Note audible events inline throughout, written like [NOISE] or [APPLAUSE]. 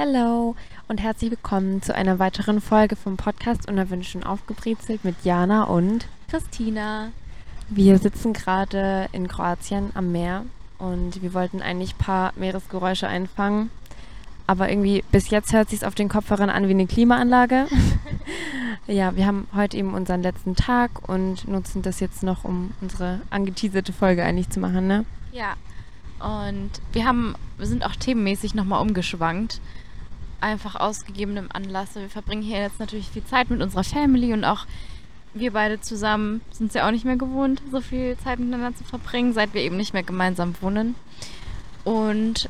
Hallo und herzlich willkommen zu einer weiteren Folge vom Podcast Unerwünscht aufgebrezelt mit Jana und Christina. Wir sitzen gerade in Kroatien am Meer und wir wollten eigentlich ein paar Meeresgeräusche einfangen. Aber irgendwie bis jetzt hört sich auf den Kopfhörern an wie eine Klimaanlage. [LAUGHS] ja, wir haben heute eben unseren letzten Tag und nutzen das jetzt noch, um unsere angeteaserte Folge eigentlich zu machen, ne? Ja. Und wir haben, wir sind auch themenmäßig nochmal umgeschwankt. Einfach aus gegebenem Anlass. Wir verbringen hier jetzt natürlich viel Zeit mit unserer Family und auch wir beide zusammen sind es ja auch nicht mehr gewohnt, so viel Zeit miteinander zu verbringen, seit wir eben nicht mehr gemeinsam wohnen. Und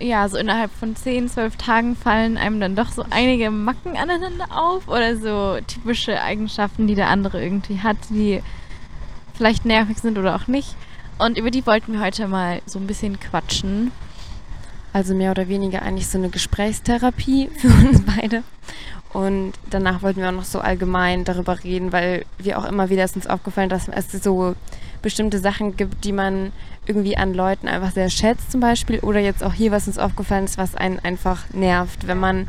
ja, so innerhalb von 10, 12 Tagen fallen einem dann doch so einige Macken aneinander auf oder so typische Eigenschaften, die der andere irgendwie hat, die vielleicht nervig sind oder auch nicht. Und über die wollten wir heute mal so ein bisschen quatschen. Also mehr oder weniger eigentlich so eine Gesprächstherapie [LAUGHS] für uns beide. Und danach wollten wir auch noch so allgemein darüber reden, weil wir auch immer wieder ist uns aufgefallen, dass es so bestimmte Sachen gibt, die man irgendwie an Leuten einfach sehr schätzt zum Beispiel. Oder jetzt auch hier, was uns aufgefallen ist, was einen einfach nervt, wenn man,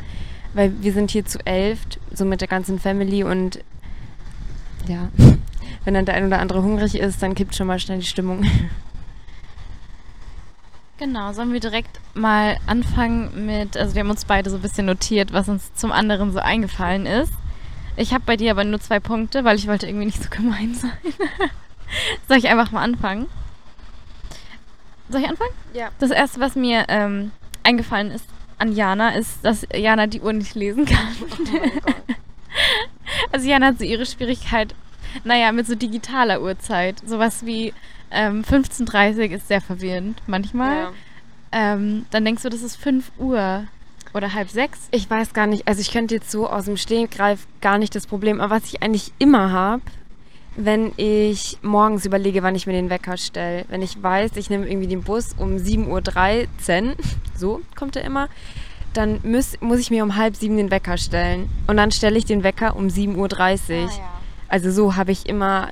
weil wir sind hier zu elf, so mit der ganzen Family und ja, [LAUGHS] wenn dann der ein oder andere hungrig ist, dann kippt schon mal schnell die Stimmung. [LAUGHS] Genau, sollen wir direkt mal anfangen mit, also wir haben uns beide so ein bisschen notiert, was uns zum anderen so eingefallen ist. Ich habe bei dir aber nur zwei Punkte, weil ich wollte irgendwie nicht so gemein [LAUGHS] sein. Soll ich einfach mal anfangen? Soll ich anfangen? Ja. Das erste, was mir ähm, eingefallen ist an Jana, ist, dass Jana die Uhr nicht lesen kann. Oh [LAUGHS] also Jana hat so ihre Schwierigkeit, naja, mit so digitaler Uhrzeit. Sowas wie ähm, 15.30 ist sehr verwirrend manchmal. Ja. Ähm, dann denkst du, das ist 5 Uhr oder halb sechs. Ich weiß gar nicht, also ich könnte jetzt so aus dem Stegreif gar nicht das Problem, aber was ich eigentlich immer habe, wenn ich morgens überlege, wann ich mir den Wecker stelle. Wenn ich weiß, ich nehme irgendwie den Bus um 7.13 Uhr, [LAUGHS] so kommt er immer, dann muss, muss ich mir um halb sieben den Wecker stellen. Und dann stelle ich den Wecker um 7.30 Uhr. Also so habe ich immer,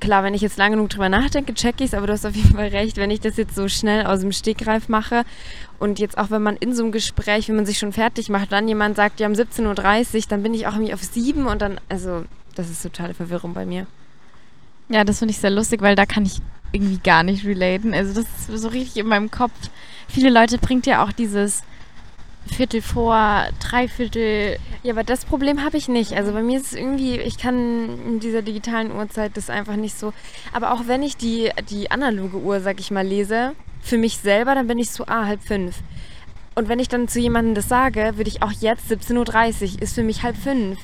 klar, wenn ich jetzt lange genug drüber nachdenke, checke ich es, aber du hast auf jeden Fall recht, wenn ich das jetzt so schnell aus dem Stegreif mache und jetzt auch, wenn man in so einem Gespräch, wenn man sich schon fertig macht, dann jemand sagt, ja, um 17.30 Uhr, dann bin ich auch irgendwie auf sieben und dann, also das ist totale Verwirrung bei mir. Ja, das finde ich sehr lustig, weil da kann ich irgendwie gar nicht relaten. Also das ist so richtig in meinem Kopf. Viele Leute bringt ja auch dieses Viertel vor, Dreiviertel. Ja, aber das Problem habe ich nicht. Also bei mir ist es irgendwie, ich kann in dieser digitalen Uhrzeit das einfach nicht so. Aber auch wenn ich die, die analoge Uhr, sag ich mal, lese, für mich selber, dann bin ich so, ah, halb fünf. Und wenn ich dann zu jemandem das sage, würde ich auch jetzt 17.30 Uhr, ist für mich halb fünf.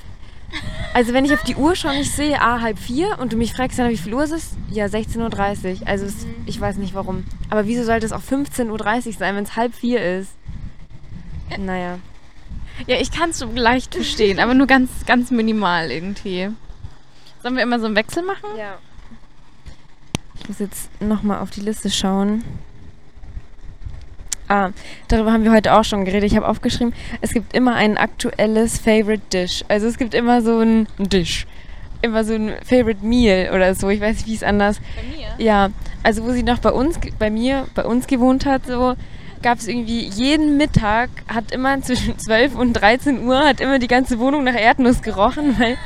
Also wenn ich auf die Uhr schaue und ich sehe, ah, halb vier und du mich fragst dann, wie viel Uhr ist es? Ja, 16.30 Uhr. Also es, ich weiß nicht warum. Aber wieso sollte es auch 15.30 Uhr sein, wenn es halb vier ist? Naja. Ja, ich kann es so leicht verstehen, aber nur ganz, ganz minimal irgendwie. Sollen wir immer so einen Wechsel machen? Ja. Ich muss jetzt nochmal auf die Liste schauen. Ah, darüber haben wir heute auch schon geredet. Ich habe aufgeschrieben, es gibt immer ein aktuelles Favorite Dish. Also es gibt immer so ein Dish. Immer so ein Favorite Meal oder so. Ich weiß nicht, wie es anders. Bei mir? Ja, also wo sie noch bei uns, bei mir, bei uns gewohnt hat, so gab es irgendwie jeden Mittag, hat immer zwischen [LAUGHS] 12 und 13 Uhr, hat immer die ganze Wohnung nach Erdnuss gerochen, weil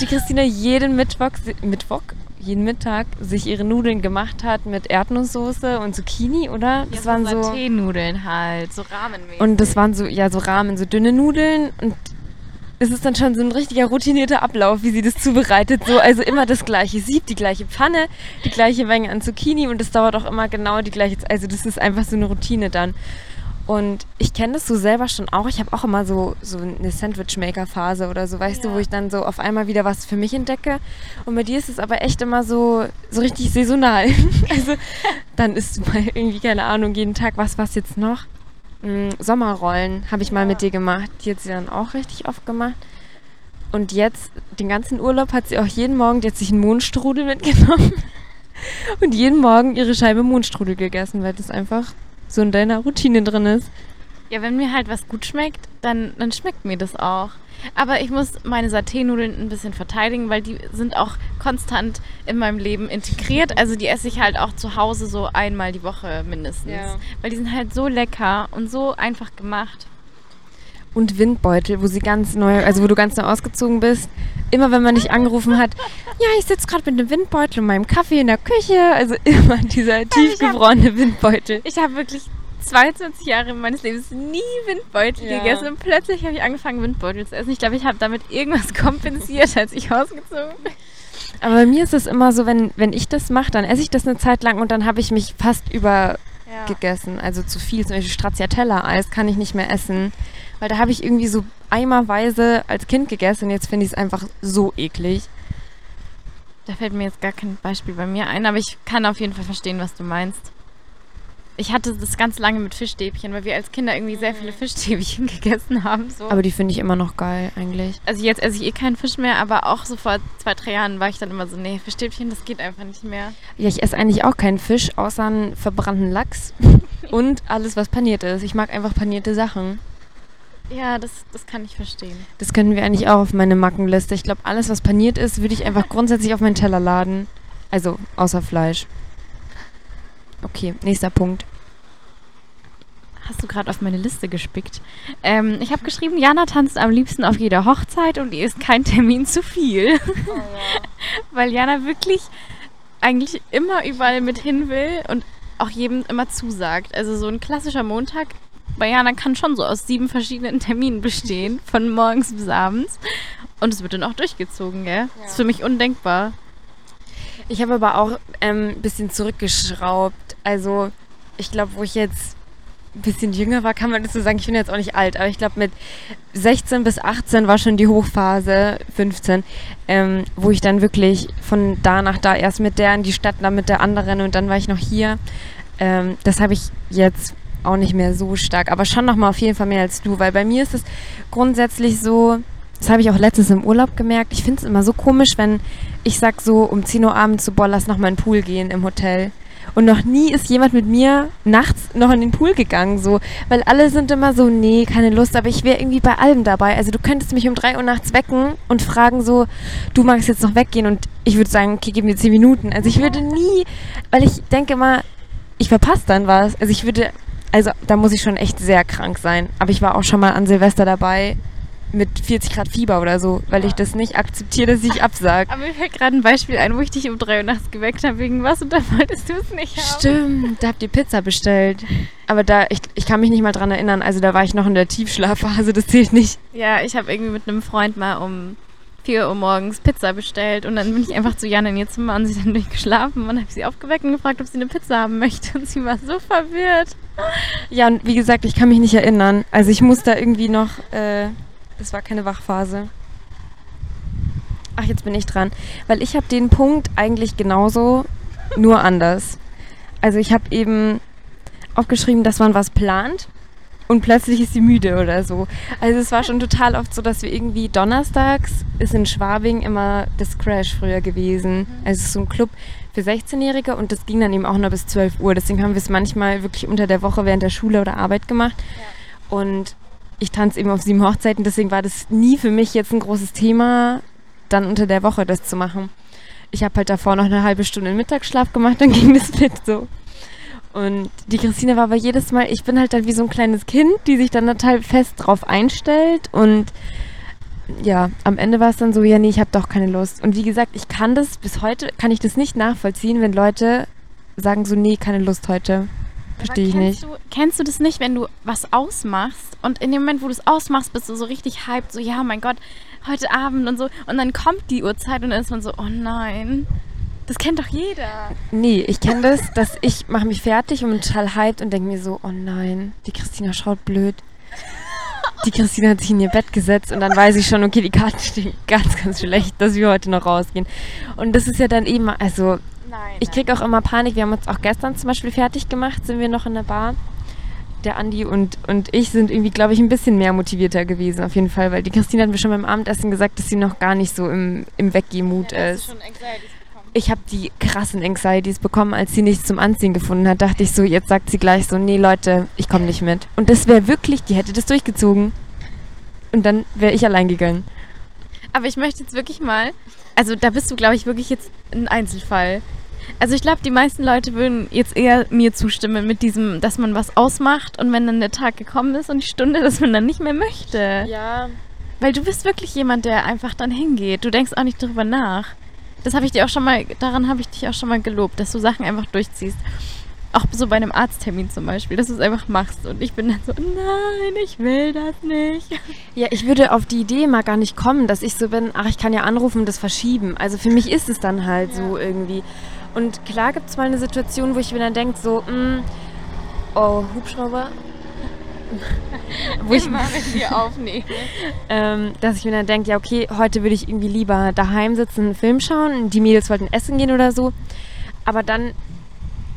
die Christina jeden Mittwoch, Mittwoch, jeden Mittag sich ihre Nudeln gemacht hat mit Erdnusssoße und Zucchini, oder? Das waren so Teenudeln halt, so Rahmenmäßig. Und das waren so, ja, so Rahmen, so dünne Nudeln und es ist dann schon so ein richtiger routinierter Ablauf, wie sie das zubereitet. So, also immer das gleiche Sieb, die gleiche Pfanne, die gleiche Menge an Zucchini und es dauert auch immer genau die gleiche Zeit. Also das ist einfach so eine Routine dann. Und ich kenne das so selber schon auch. Ich habe auch immer so, so eine Sandwich-Maker-Phase oder so, weißt Ja. du, wo ich dann so auf einmal wieder was für mich entdecke. Und bei dir ist es aber echt immer so, so richtig saisonal. [LAUGHS] also dann isst du mal irgendwie, keine Ahnung, jeden Tag was, was jetzt noch? Mm, Sommerrollen habe ich mal mit dir gemacht. Die hat sie dann auch richtig oft gemacht. Und jetzt, den ganzen Urlaub hat sie auch jeden Morgen, die hat sich einen Mohnstrudel mitgenommen. [LAUGHS] Und jeden Morgen ihre Scheibe Mohnstrudel gegessen, weil das einfach so in deiner Routine drin ist. Ja, wenn mir halt was gut schmeckt, dann, dann schmeckt mir das auch. Aber ich muss meine Saté-Nudeln ein bisschen verteidigen, weil die sind auch konstant in meinem Leben integriert. Also die esse ich halt auch zu Hause so einmal die Woche mindestens. Ja. Weil die sind halt so lecker und so einfach gemacht. und Windbeutel, wo sie ganz neu, also wo du ganz neu ausgezogen bist. Immer wenn man dich angerufen hat, ja, ich sitze gerade mit einem Windbeutel und meinem Kaffee in der Küche. Also [LAUGHS] immer dieser tiefgefrorene Windbeutel. Ich habe wirklich 22 Jahre meines Lebens nie Windbeutel Ja. gegessen und plötzlich habe ich angefangen, Windbeutel zu essen. Ich glaube, ich habe damit irgendwas [LAUGHS] kompensiert, als ich ausgezogen bin. Aber bei mir ist es immer so, wenn, wenn ich das mache, dann esse ich das eine Zeit lang und dann habe ich mich fast übergegessen. Also zu viel, zum Beispiel Stracciatella-Eis kann ich nicht mehr essen. Weil da habe ich irgendwie so eimerweise als Kind gegessen und jetzt finde ich es einfach so eklig. Da fällt mir jetzt gar kein Beispiel bei mir ein, aber ich kann auf jeden Fall verstehen, was du meinst. Ich hatte das ganz lange mit Fischstäbchen, weil wir als Kinder irgendwie sehr viele Fischstäbchen [LAUGHS] gegessen haben. So. Aber die finde ich immer noch geil eigentlich. also jetzt esse ich eh keinen Fisch mehr, aber auch so vor zwei, drei Jahren war ich dann immer so, nee, Fischstäbchen, das geht einfach nicht mehr. Ja, ich esse eigentlich auch keinen Fisch, außer einen verbrannten Lachs [LAUGHS] und alles, was paniert ist. Ich mag einfach panierte Sachen. Ja, das, das kann ich verstehen. Das können wir eigentlich auch auf meine Mackenliste. Ich glaube, alles, was paniert ist, würde ich einfach grundsätzlich auf meinen Teller laden. Also, außer Fleisch. Okay, nächster Punkt. Hast du gerade auf meine Liste gespickt? Ähm, ich habe geschrieben, Jana tanzt am liebsten auf jeder Hochzeit und ihr ist kein Termin zu viel. [LAUGHS] Weil Jana wirklich eigentlich immer überall mit hin will und auch jedem immer zusagt. Also so ein klassischer Montag bei Jana kann schon so aus sieben verschiedenen Terminen bestehen, von morgens bis abends. Und es wird dann auch durchgezogen, gell? Das ist für mich undenkbar. Ich habe aber auch ähm, ein bisschen zurückgeschraubt. Also, ich glaube, wo ich jetzt ein bisschen jünger war, kann man das so sagen. Ich bin jetzt auch nicht alt, aber ich glaube, mit 16 bis 18 war schon die Hochphase, 15, ähm, wo ich dann wirklich von da nach da erst mit der in die Stadt, dann mit der anderen und dann war ich noch hier. Ähm, das habe ich jetzt auch nicht mehr so stark, aber schon noch mal auf jeden Fall mehr als du, weil bei mir ist es grundsätzlich so, das habe ich auch letztens im Urlaub gemerkt, ich finde es immer so komisch, wenn ich sag so um 10 Uhr abends so, boah, lass noch mal in den Pool gehen im Hotel. Und noch nie ist jemand mit mir nachts noch in den Pool gegangen, so. Weil alle sind immer so, nee, keine Lust, aber ich wäre irgendwie bei allem dabei. Also du könntest mich um 3 Uhr nachts wecken und fragen so, du magst jetzt noch weggehen und ich würde sagen, okay, gib mir 10 Minuten. Also ich würde nie, weil ich denke immer, ich verpasse dann was. Also ich würde, also da muss ich schon echt sehr krank sein. Aber ich war auch schon mal an Silvester dabei mit 40 Grad Fieber oder so, weil ich das nicht akzeptiere, dass ich absag. Aber mir fällt gerade ein Beispiel ein, wo ich dich um drei Uhr nachts geweckt habe wegen was und da wolltest du es nicht haben. Stimmt, da habt ihr Pizza bestellt. Aber da, ich, ich kann mich nicht mal dran erinnern. Also da war ich noch in der Tiefschlafphase, das zählt nicht. Ja, ich habe irgendwie mit einem Freund mal um 4 Uhr morgens Pizza bestellt und dann bin ich einfach zu Jan in ihr Zimmer und sie ist dann [LAUGHS] durchgeschlafen und habe sie aufgeweckt und gefragt, ob sie eine Pizza haben möchte und sie war so verwirrt. Ja, und wie gesagt, ich kann mich nicht erinnern. Also ich muss da irgendwie noch, äh, das war keine Wachphase. Ach, jetzt bin ich dran. Weil ich habe den Punkt eigentlich genauso, nur anders. Also ich habe eben aufgeschrieben, dass man was plant und plötzlich ist sie müde oder so. Also es war schon total oft so, dass wir irgendwie donnerstags ist in Schwabing immer das Crash früher gewesen. Also es ist so ein Club für 16-Jährige und das ging dann eben auch nur bis 12 Uhr. Deswegen haben wir es manchmal wirklich unter der Woche während der Schule oder Arbeit gemacht. Und ich tanze eben auf sieben Hochzeiten, deswegen war das nie für mich jetzt ein großes Thema, dann unter der Woche das zu machen. Ich habe halt davor noch eine halbe Stunde Mittagsschlaf gemacht, dann [LAUGHS] ging das mit so. Und die Christine war aber jedes Mal, ich bin halt dann wie so ein kleines Kind, die sich dann total fest drauf einstellt und ja, am Ende war es dann so, ja, nee, ich habe doch keine Lust. Und wie gesagt, ich kann das, bis heute kann ich das nicht nachvollziehen, wenn Leute sagen so, nee, keine Lust heute. Verstehe ich nicht. kennst Du, kennst du das nicht, wenn du was ausmachst und in dem Moment, wo du es ausmachst, bist du so richtig hyped, so, ja, mein Gott, heute Abend und so. Und dann kommt die Uhrzeit und dann ist man so, oh nein. Das kennt doch jeder. Nee, ich kenne das, dass ich mache mich fertig und bin total hyped und denke mir so, oh nein, die Christina schaut blöd. Die Christina hat sich in ihr Bett gesetzt und dann weiß ich schon, okay, die Karten stehen [LAUGHS] ganz, ganz schlecht, dass wir heute noch rausgehen. Und das ist ja dann eben, also Nein. ich kriege auch immer Panik. Wir haben uns auch gestern zum Beispiel fertig gemacht, sind wir noch in der Bar. Der Andi und, und ich sind irgendwie, glaube ich, ein bisschen mehr motivierter gewesen, auf jeden Fall, weil die Christine hat mir schon beim Abendessen gesagt, dass sie noch gar nicht so im, im Weggehmut ist. schon Anxieties bekommen. Ich habe die krassen Anxieties bekommen, als sie nichts zum Anziehen gefunden hat. Dachte ich so, jetzt sagt sie gleich so, nee Leute, ich komme nicht mit. Und das wäre wirklich, die hätte das durchgezogen. Und dann wäre ich allein gegangen. Aber ich möchte jetzt wirklich mal, also da bist du, glaube ich, wirklich jetzt ein Einzelfall. Also ich glaube, die meisten Leute würden jetzt eher mir zustimmen mit diesem, dass man was ausmacht und wenn dann der Tag gekommen ist und die Stunde, dass man dann nicht mehr möchte. Ja. Weil du bist wirklich jemand, der einfach dann hingeht. Du denkst auch nicht drüber nach. Das habe ich dir auch schon mal, daran habe ich dich auch schon mal gelobt, dass du Sachen einfach durchziehst. Auch so bei einem Arzttermin zum Beispiel, dass du es einfach machst. Und ich bin dann so, nein, ich will das nicht. Ja, ich würde auf die Idee mal gar nicht kommen, dass ich so bin, ach, ich kann ja anrufen und das verschieben. Also für mich ist es dann halt so irgendwie. Und klar gibt es mal eine Situation, wo ich mir dann denke, so, mh, oh, Hubschrauber. wo ich, Immer, wenn wir [LAUGHS] aufnehmen. ähm, dass ich mir dann denke, ja, okay, heute würde ich irgendwie lieber daheim sitzen, einen Film schauen. Die Mädels wollten essen gehen oder so. Aber dann,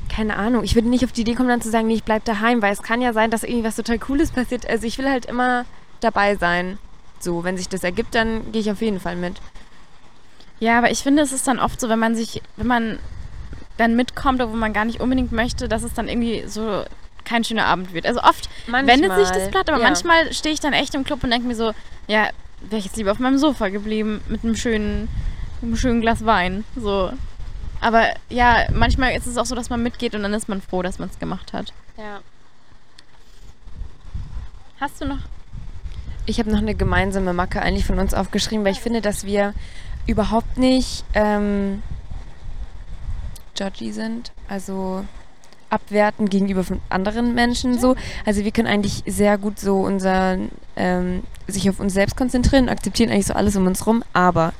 keine Ahnung, ich würde nicht auf die Idee kommen, dann zu sagen, nee, ich bleib daheim, weil es kann ja sein, dass irgendwie was total Cooles passiert. Also ich will halt immer dabei sein. So, wenn sich das ergibt, dann gehe ich auf jeden Fall mit. Ja, aber ich finde, es ist dann oft so, wenn man sich, wenn man dann mitkommt, wo man gar nicht unbedingt möchte, dass es dann irgendwie so kein schöner Abend wird. Also oft Manchmal, wendet sich das Blatt, aber ja. manchmal stehe ich dann echt im Club und denke mir so, ja, wäre ich jetzt lieber auf meinem Sofa geblieben mit einem schönen, einem schönen Glas Wein. So. Aber ja, manchmal ist es auch so, dass man mitgeht und dann ist man froh, dass man es gemacht hat. Ja. Hast du noch? Ich habe noch eine gemeinsame Macke eigentlich von uns aufgeschrieben, weil ich finde, dass wir überhaupt nicht ähm, judgy sind. Also abwerten gegenüber von anderen Menschen so. Also wir können eigentlich sehr gut so unser ähm, sich auf uns selbst konzentrieren und akzeptieren eigentlich so alles um uns rum, aber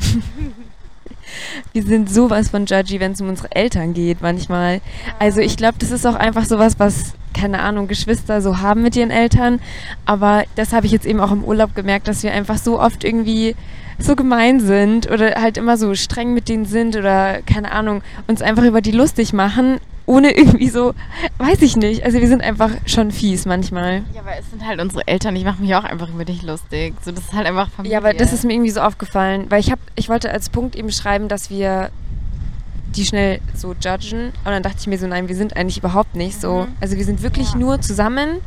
[LAUGHS] wir sind sowas von judgy, wenn es um unsere Eltern geht manchmal. Also ich glaube, das ist auch einfach sowas, was keine Ahnung, Geschwister so haben mit ihren Eltern, aber das habe ich jetzt eben auch im Urlaub gemerkt, dass wir einfach so oft irgendwie so gemein sind oder halt immer so streng mit denen sind oder keine Ahnung, uns einfach über die lustig machen, ohne irgendwie so, weiß ich nicht. Also wir sind einfach schon fies manchmal. Ja, aber es sind halt unsere Eltern. Ich mache mich auch einfach über dich lustig. So, das ist halt einfach Familie. Ja, aber das ist mir irgendwie so aufgefallen, weil ich habe, ich wollte als Punkt eben schreiben, dass wir die schnell so judgen. Und dann dachte ich mir so, nein, wir sind eigentlich überhaupt nicht so. Also wir sind wirklich Ja. nur zusammen.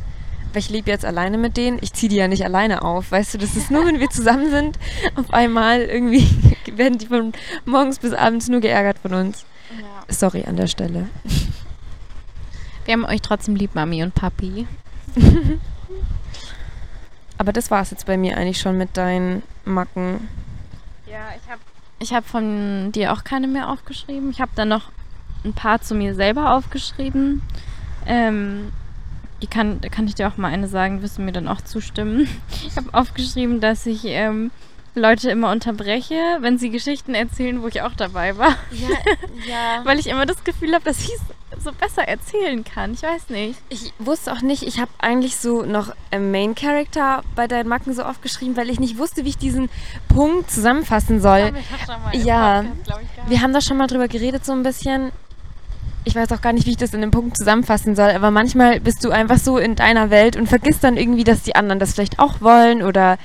Weil ich lebe jetzt alleine mit denen. Ich ziehe die ja nicht alleine auf. Weißt du, das ist nur, wenn wir zusammen sind, auf einmal irgendwie [LAUGHS] werden die von morgens bis abends nur geärgert von uns. Ja. Sorry an der Stelle. Wir haben euch trotzdem lieb, Mami und Papi. [LAUGHS] Aber das war es jetzt bei mir eigentlich schon mit deinen Macken. Ja, ich habe ich hab von dir auch keine mehr aufgeschrieben. Ich habe dann noch ein paar zu mir selber aufgeschrieben. Ähm, die kann, da kann ich dir auch mal eine sagen, wirst du mir dann auch zustimmen. Ich habe aufgeschrieben, dass ich ähm, Leute immer unterbreche, wenn sie Geschichten erzählen, wo ich auch dabei war. Ja, ja. [LAUGHS] Weil ich immer das Gefühl habe, dass ich es so besser erzählen kann. Ich weiß nicht. Ich wusste auch nicht, ich habe eigentlich so noch einen Main Character bei deinen Macken so aufgeschrieben, weil ich nicht wusste, wie ich diesen Punkt zusammenfassen soll. Ja. Wir haben da schon mal drüber geredet, so ein bisschen. Ich weiß auch gar nicht, wie ich das in einem Punkt zusammenfassen soll, aber manchmal bist du einfach so in deiner Welt und vergisst dann irgendwie, dass die anderen das vielleicht auch wollen oder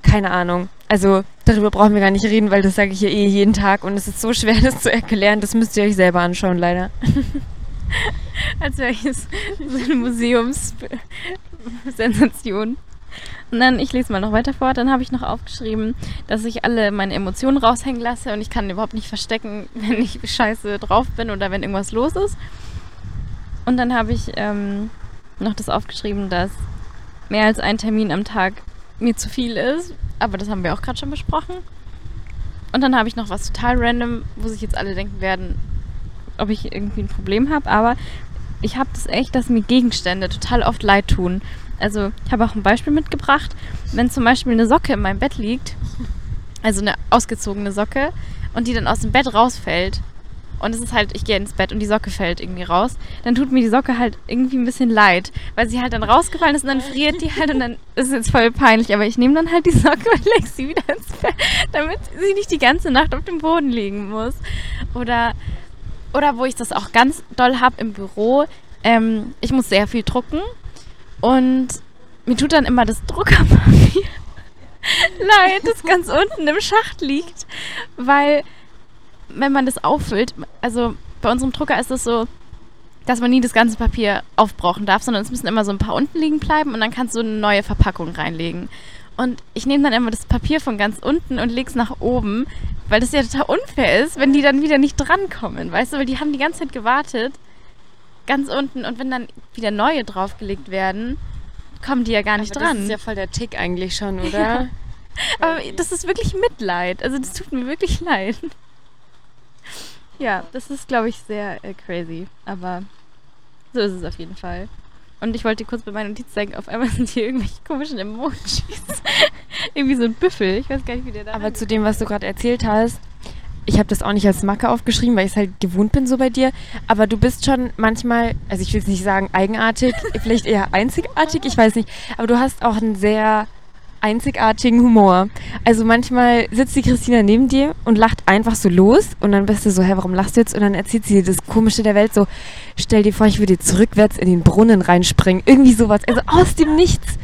keine Ahnung. Also darüber brauchen wir gar nicht reden, weil das sage ich ja eh jeden Tag und es ist so schwer, [LAUGHS] das zu erklären. Das müsst ihr euch selber anschauen, leider. [LAUGHS] Als wäre ich so eine Museumssensation. Und dann, ich lese mal noch weiter vor, dann habe ich noch aufgeschrieben, dass ich alle meine Emotionen raushängen lasse und ich kann überhaupt nicht verstecken, [LAUGHS] wenn ich scheiße drauf bin oder wenn irgendwas los ist. Und dann habe ich ähm, noch das aufgeschrieben, dass mehr als ein Termin am Tag mir zu viel ist. Aber das haben wir auch gerade schon besprochen. Und dann habe ich noch was total random, wo sich jetzt alle denken werden, ob ich irgendwie ein Problem habe. Aber ich habe das echt, dass mir Gegenstände total oft leid tun. Also ich habe auch ein Beispiel mitgebracht. Wenn zum Beispiel eine Socke in meinem Bett liegt, also eine ausgezogene Socke, und die dann aus dem Bett rausfällt, und es ist halt, ich gehe ins Bett und die Socke fällt irgendwie raus, dann tut mir die Socke halt irgendwie ein bisschen leid, weil sie halt dann rausgefallen ist und dann friert die halt und dann [LAUGHS] ist es jetzt voll peinlich, aber ich nehme dann halt die Socke und lege sie wieder ins Bett, damit sie nicht die ganze Nacht auf dem Boden liegen muss. Oder, oder wo ich das auch ganz doll habe im Büro, ähm, ich muss sehr viel drucken und mir tut dann immer das Druckerpapier [LAUGHS] leid, das ganz unten im Schacht liegt, weil wenn man das auffüllt, also bei unserem Drucker ist es so, dass man nie das ganze Papier aufbrauchen darf, sondern es müssen immer so ein paar unten liegen bleiben und dann kannst du eine neue Verpackung reinlegen. Und ich nehme dann immer das Papier von ganz unten und lege es nach oben, weil das ja total unfair ist, wenn die dann wieder nicht drankommen, weißt du, weil die haben die ganze Zeit gewartet, ganz unten, und wenn dann wieder neue draufgelegt werden, kommen die ja gar nicht Aber dran. Das ist ja voll der Tick eigentlich schon, [LAUGHS] oder? Ja. Aber das ist wirklich Mitleid. Also das tut mir wirklich leid. [LAUGHS] Ja, das ist, glaube ich, sehr äh, crazy. Aber so ist es auf jeden Fall. Und ich wollte kurz bei meiner Notiz zeigen, auf einmal [LAUGHS] sind hier irgendwelche komischen Emojis. Irgendwie so ein Büffel. Ich weiß gar nicht, wie der da Aber zu dem, was du gerade erzählt hast, ich habe das auch nicht als Macke aufgeschrieben, weil ich es halt gewohnt bin so bei dir. Aber du bist schon manchmal, also ich will es nicht sagen eigenartig, [LAUGHS] vielleicht eher einzigartig, ich weiß nicht. Aber du hast auch einen sehr einzigartigen Humor. Also manchmal sitzt die Christina neben dir und lacht einfach so los und dann bist du so, hä, warum lachst du jetzt? Und dann erzählt sie dir das Komische der Welt so, stell dir vor, ich würde jetzt rückwärts in den Brunnen reinspringen. Irgendwie sowas. Also aus dem Nichts.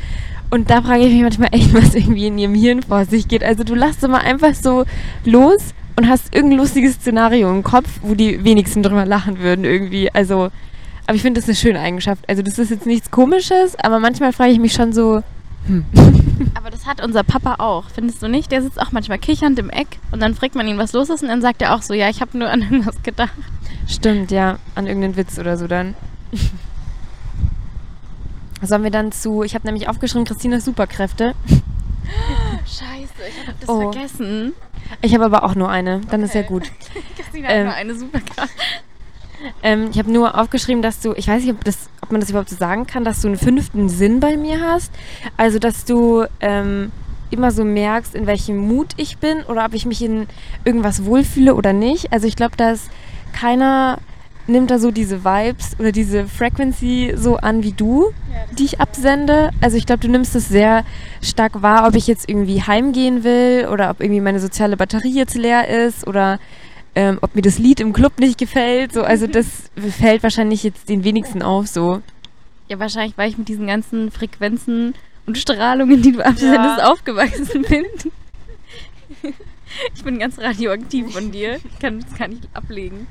Und da frage ich mich manchmal echt, was irgendwie in ihrem Hirn vor sich geht. Also du lachst immer einfach so los und hast irgendein lustiges Szenario im Kopf, wo die wenigsten drüber lachen würden irgendwie. Also, aber ich finde das eine schöne Eigenschaft. Also das ist jetzt nichts Komisches, aber manchmal frage ich mich schon so, hm. [LAUGHS] Aber das hat unser Papa auch, findest du nicht? Der sitzt auch manchmal kichernd im Eck und dann fragt man ihn, was los ist und dann sagt er auch so, ja, ich habe nur an [LAUGHS] irgendwas gedacht. Stimmt, ja, an irgendeinen Witz oder so dann. [LAUGHS] Sollen wir dann zu, ich habe nämlich aufgeschrieben, Christinas Superkräfte. [LAUGHS] Scheiße, ich habe das Oh. vergessen. Ich habe aber auch nur eine, dann ist ja Okay. gut. [LAUGHS] Christina Ähm, hat nur eine Superkraft. Ähm, ich habe nur aufgeschrieben, dass du, ich weiß nicht, ob, das, ob man das überhaupt so sagen kann, dass du einen fünften Sinn bei mir hast. Also, dass du ähm, immer so merkst, in welchem Mut ich bin oder ob ich mich in irgendwas wohlfühle oder nicht. Also, ich glaube, dass keiner nimmt da so diese Vibes oder diese Frequency so an wie du, die ich absende. Also, ich glaube, du nimmst es sehr stark wahr, ob ich jetzt irgendwie heimgehen will oder ob irgendwie meine soziale Batterie jetzt leer ist oder ähm, ob mir das Lied im Club nicht gefällt. So, also [LAUGHS] das fällt wahrscheinlich jetzt den wenigsten auf so. Ja, wahrscheinlich, weil ich mit diesen ganzen Frequenzen und Strahlungen, die du absendest, aufgewachsen bin. [LAUGHS] ich bin ganz radioaktiv von dir. Ich kann das gar nicht ablegen.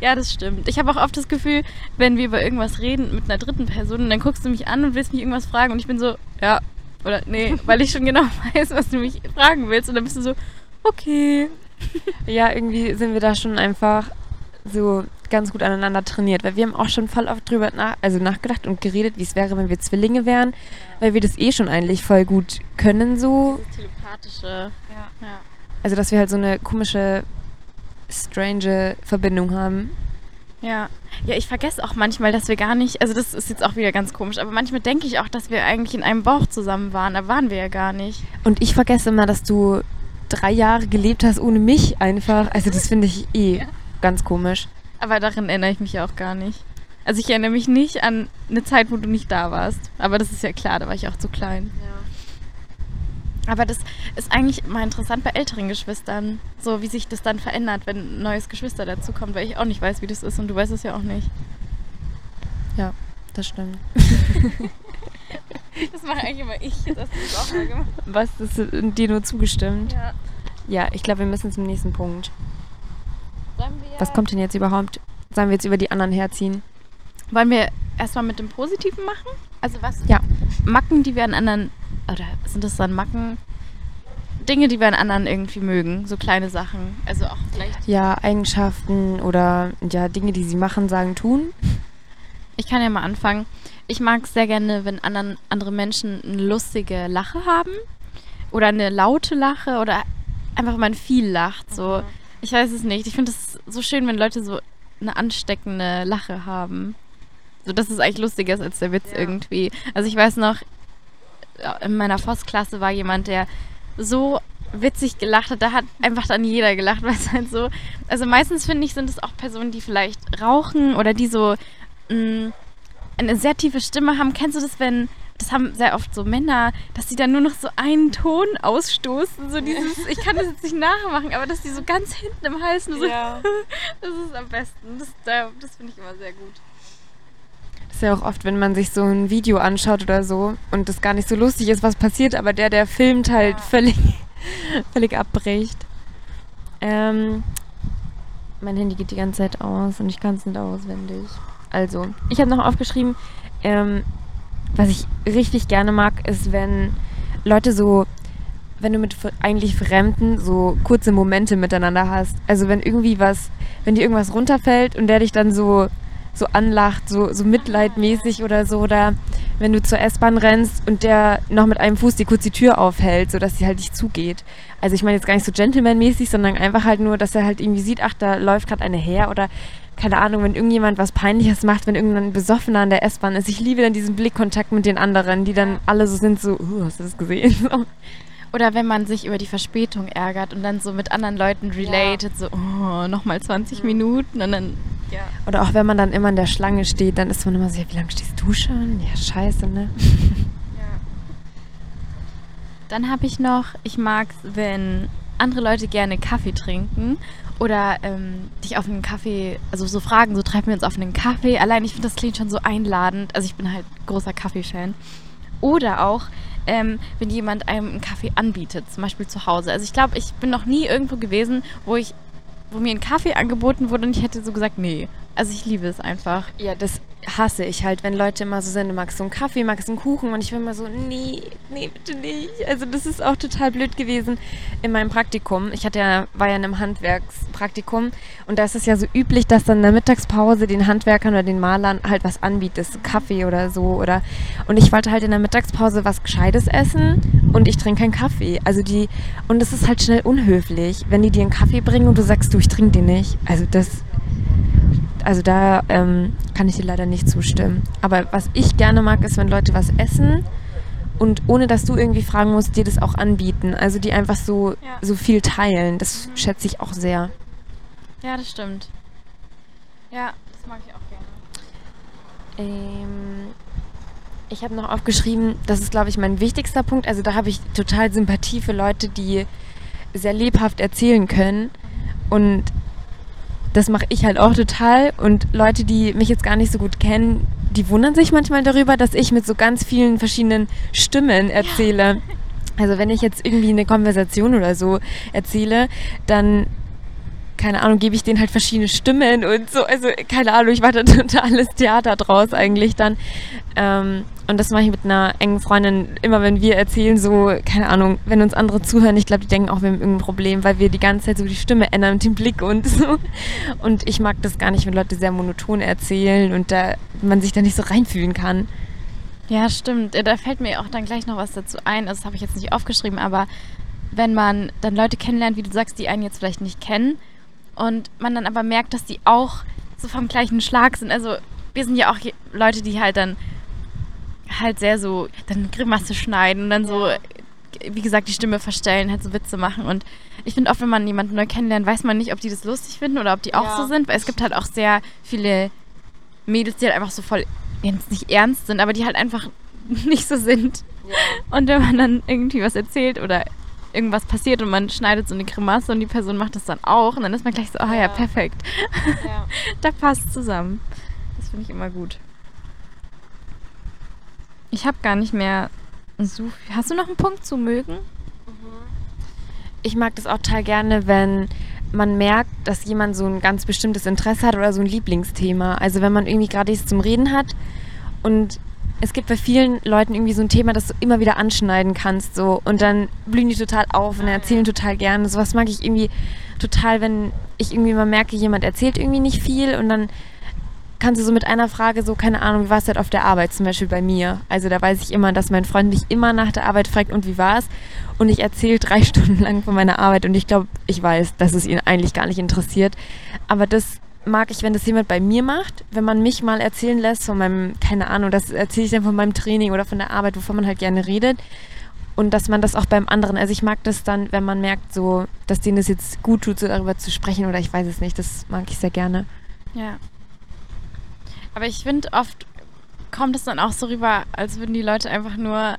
Ja, das stimmt. Ich habe auch oft das Gefühl, wenn wir über irgendwas reden mit einer dritten Person, dann guckst du mich an und willst mich irgendwas fragen und ich bin so, ja, oder nee, [LAUGHS] weil ich schon genau [LAUGHS] weiß, was du mich fragen willst und dann bist du so, okay. [LAUGHS] Ja, irgendwie sind wir da schon einfach so ganz gut aneinander trainiert, weil wir haben auch schon voll oft drüber nach, also nachgedacht und geredet, wie es wäre, wenn wir Zwillinge wären, weil wir das eh schon eigentlich voll gut können so. Das telepathische. Ja. ja. Also dass wir halt so eine komische, strange Verbindung haben. Ja. Ja, ich vergesse auch manchmal, dass wir gar nicht, also das ist jetzt auch wieder ganz komisch, aber manchmal denke ich auch, dass wir eigentlich in einem Bauch zusammen waren, da waren wir ja gar nicht. Und ich vergesse immer, dass du drei Jahre gelebt hast ohne mich einfach. Also das finde ich eh Ja. ganz komisch. Aber daran erinnere ich mich ja auch gar nicht. Also ich erinnere mich nicht an eine Zeit, wo du nicht da warst. Aber das ist ja klar, da war ich auch zu klein. Aber das ist eigentlich mal interessant bei älteren Geschwistern, so wie sich das dann verändert, wenn ein neues Geschwister dazukommt, weil ich auch nicht weiß, wie das ist und du weißt es ja auch nicht. Das stimmt. [LAUGHS] Das mache eigentlich immer ich, das das auch mal gemacht. Was ist äh, dir nur zugestimmt? Ja. Ja, ich glaube, wir müssen zum nächsten Punkt. Sollen wir Was kommt denn jetzt überhaupt? Sollen wir jetzt über die anderen herziehen? Wollen wir erstmal mit dem Positiven machen? Also was? Ja. Macken, die wir an anderen, oder sind das dann Macken? Dinge, die wir an anderen irgendwie mögen, so kleine Sachen. Also auch vielleicht. Ja, Eigenschaften oder ja, Dinge, die sie machen, sagen, tun. Ich kann ja mal anfangen. Ich mag es sehr gerne, wenn anderen, andere Menschen eine lustige Lache haben. Oder eine laute Lache oder einfach mal viel lacht. So. Ich weiß es nicht. Ich finde es so schön, wenn Leute so eine ansteckende Lache haben. So, dass es eigentlich lustiger ist als der Witz Ja. irgendwie. Also ich weiß noch, in meiner Voss-Klasse war jemand, der so witzig gelacht hat. Da hat einfach dann jeder gelacht, [LAUGHS] weil es halt so. Also meistens finde ich, sind es auch Personen, die vielleicht rauchen oder die so mh, eine sehr tiefe Stimme haben. Kennst du das, wenn. Das haben sehr oft so Männer, dass die dann nur noch so einen Ton ausstoßen. So dieses, ich kann das jetzt nicht nachmachen, aber dass die so ganz hinten im Hals nur so. [LAUGHS] Das ist am besten. Das, da- das finde ich immer sehr gut. Das ist ja auch oft, wenn man sich so ein Video anschaut oder so und das gar nicht so lustig ist, was passiert, aber der, der filmt, halt Ja. völlig, [LAUGHS] völlig abbricht. Ähm, mein Handy geht die ganze Zeit aus und ich kann es nicht auswendig. Also, ich habe noch aufgeschrieben, ähm, was ich richtig gerne mag, ist, wenn Leute so, wenn du mit eigentlich Fremden so kurze Momente miteinander hast. Also wenn irgendwie was, wenn dir irgendwas runterfällt und der dich dann so so anlacht, so, so mitleidmäßig oder so, oder wenn du zur S-Bahn rennst und der noch mit einem Fuß dir kurz die Tür aufhält, sodass sie halt nicht zugeht. Also ich meine jetzt gar nicht so gentlemanmäßig, sondern einfach halt nur, dass er halt irgendwie sieht, ach, da läuft gerade eine her oder keine Ahnung, wenn irgendjemand was Peinliches macht, wenn irgendein Besoffener an der S-Bahn ist. Ich liebe dann diesen Blickkontakt mit den anderen, die dann alle so sind, so, uh, hast du das gesehen? [LAUGHS] So. Oder wenn man sich über die Verspätung ärgert und dann so mit anderen Leuten related, so, oh, nochmal 20 Minuten und dann, ja. Oder auch wenn man dann immer in der Schlange steht, dann ist man immer so, ja, wie lange stehst du schon? Ja, scheiße, ne? [LAUGHS] Dann habe ich noch, ich mag es, wenn andere Leute gerne Kaffee trinken oder ähm, dich auf einen Kaffee, also so fragen, so treffen wir uns auf einen Kaffee. Allein ich finde, das klingt schon so einladend. Also ich bin halt großer Kaffee-Fan. Oder auch, ähm, wenn jemand einem einen Kaffee anbietet, zum Beispiel zu Hause. Also ich glaube, ich bin noch nie irgendwo gewesen, wo ich, wo mir ein Kaffee angeboten wurde und ich hätte so gesagt, nee. Also ich liebe es einfach. Ja, das hasse ich halt, wenn Leute immer so sind, du magst so einen Kaffee, magst einen Kuchen und ich bin immer so, nee, nee, bitte nicht. Also das ist auch total blöd gewesen in meinem Praktikum. Ich hatte ja, war ja in einem Handwerkspraktikum und da ist es ja so üblich, dass dann in der Mittagspause den Handwerkern oder den Malern halt was anbietest, Kaffee oder so oder und ich wollte halt in der Mittagspause was Gescheites essen und ich trinke keinen Kaffee. Also die und es ist halt schnell unhöflich, wenn die dir einen Kaffee bringen und du sagst, du, ich trinke den nicht. Also das also da ähm, kann ich dir leider nicht zustimmen. Aber was ich gerne mag, ist, wenn Leute was essen und ohne dass du irgendwie fragen musst, dir das auch anbieten. Also die einfach so, Ja. so viel teilen. Das schätze ich auch sehr. Ja, das stimmt. Ja, das mag ich auch gerne. Ähm, ich habe noch aufgeschrieben, das ist, glaube ich, mein wichtigster Punkt. Also da habe ich total Sympathie für Leute, die sehr lebhaft erzählen können. Und das mache ich halt auch total. Und Leute, die mich jetzt gar nicht so gut kennen, die wundern sich manchmal darüber, dass ich mit so ganz vielen verschiedenen Stimmen erzähle. Also wenn ich jetzt irgendwie eine Konversation oder so erzähle, dann keine Ahnung, gebe ich denen halt verschiedene Stimmen und so. Also, keine Ahnung, ich mache da [LAUGHS] totales Theater draus eigentlich dann. Ähm, und das mache ich mit einer engen Freundin immer, wenn wir erzählen, so, keine Ahnung, wenn uns andere zuhören, ich glaube, die denken auch, wir haben irgendein Problem, weil wir die ganze Zeit so die Stimme ändern und den Blick und [LAUGHS] so. Und ich mag das gar nicht, wenn Leute sehr monoton erzählen und da man sich da nicht so reinfühlen kann. Ja, stimmt. Äh, Da fällt mir auch dann gleich noch was dazu ein. Also das habe ich jetzt nicht aufgeschrieben, aber wenn man dann Leute kennenlernt, wie du sagst, die einen jetzt vielleicht nicht kennen und man dann aber merkt, dass die auch so vom gleichen Schlag sind. Also wir sind ja auch Leute, die halt dann halt sehr so dann Grimasse schneiden und dann so, wie gesagt, die Stimme verstellen, halt so Witze machen. Und ich finde oft, wenn man jemanden neu kennenlernt, weiß man nicht, ob die das lustig finden oder ob die auch Ja. so sind. Weil es gibt halt auch sehr viele Mädels, die halt einfach so voll jetzt nicht ernst sind, aber die halt einfach [LAUGHS] nicht so sind. Und wenn man dann irgendwie was erzählt oder irgendwas passiert und man schneidet so eine Grimasse und die Person macht das dann auch und dann ist man gleich so, ah ja, Ja. perfekt. [LAUGHS] da passt zusammen. Das finde ich immer gut. Ich habe gar nicht mehr so viel. Hast du noch einen Punkt zu mögen? Ich mag das auch total gerne, wenn man merkt, dass jemand so ein ganz bestimmtes Interesse hat oder so ein Lieblingsthema. Also wenn man irgendwie gerade nichts zum Reden hat und es gibt bei vielen Leuten irgendwie so ein Thema, das du immer wieder anschneiden kannst so und dann blühen die total auf und erzählen total gerne. Sowas mag ich irgendwie total, wenn ich irgendwie mal merke, jemand erzählt irgendwie nicht viel und dann kannst du so mit einer Frage so, keine Ahnung, wie war es halt auf der Arbeit, zum Beispiel bei mir. Also da weiß ich immer, dass mein Freund mich immer nach der Arbeit fragt, und wie war es? Und ich erzähle drei [LAUGHS] Stunden lang von meiner Arbeit und ich glaube, ich weiß, dass es ihn eigentlich gar nicht interessiert. Aber das mag ich, wenn das jemand bei mir macht, wenn man mich mal erzählen lässt von meinem, keine Ahnung, das erzähle ich dann von meinem Training oder von der Arbeit, wovon man halt gerne redet. Und dass man das auch beim anderen, also ich mag das dann, wenn man merkt, so, dass denen das jetzt gut tut, so darüber zu sprechen oder ich weiß es nicht, das mag ich sehr gerne. Ja. Aber ich finde, oft kommt es dann auch so rüber, als würden die Leute einfach nur.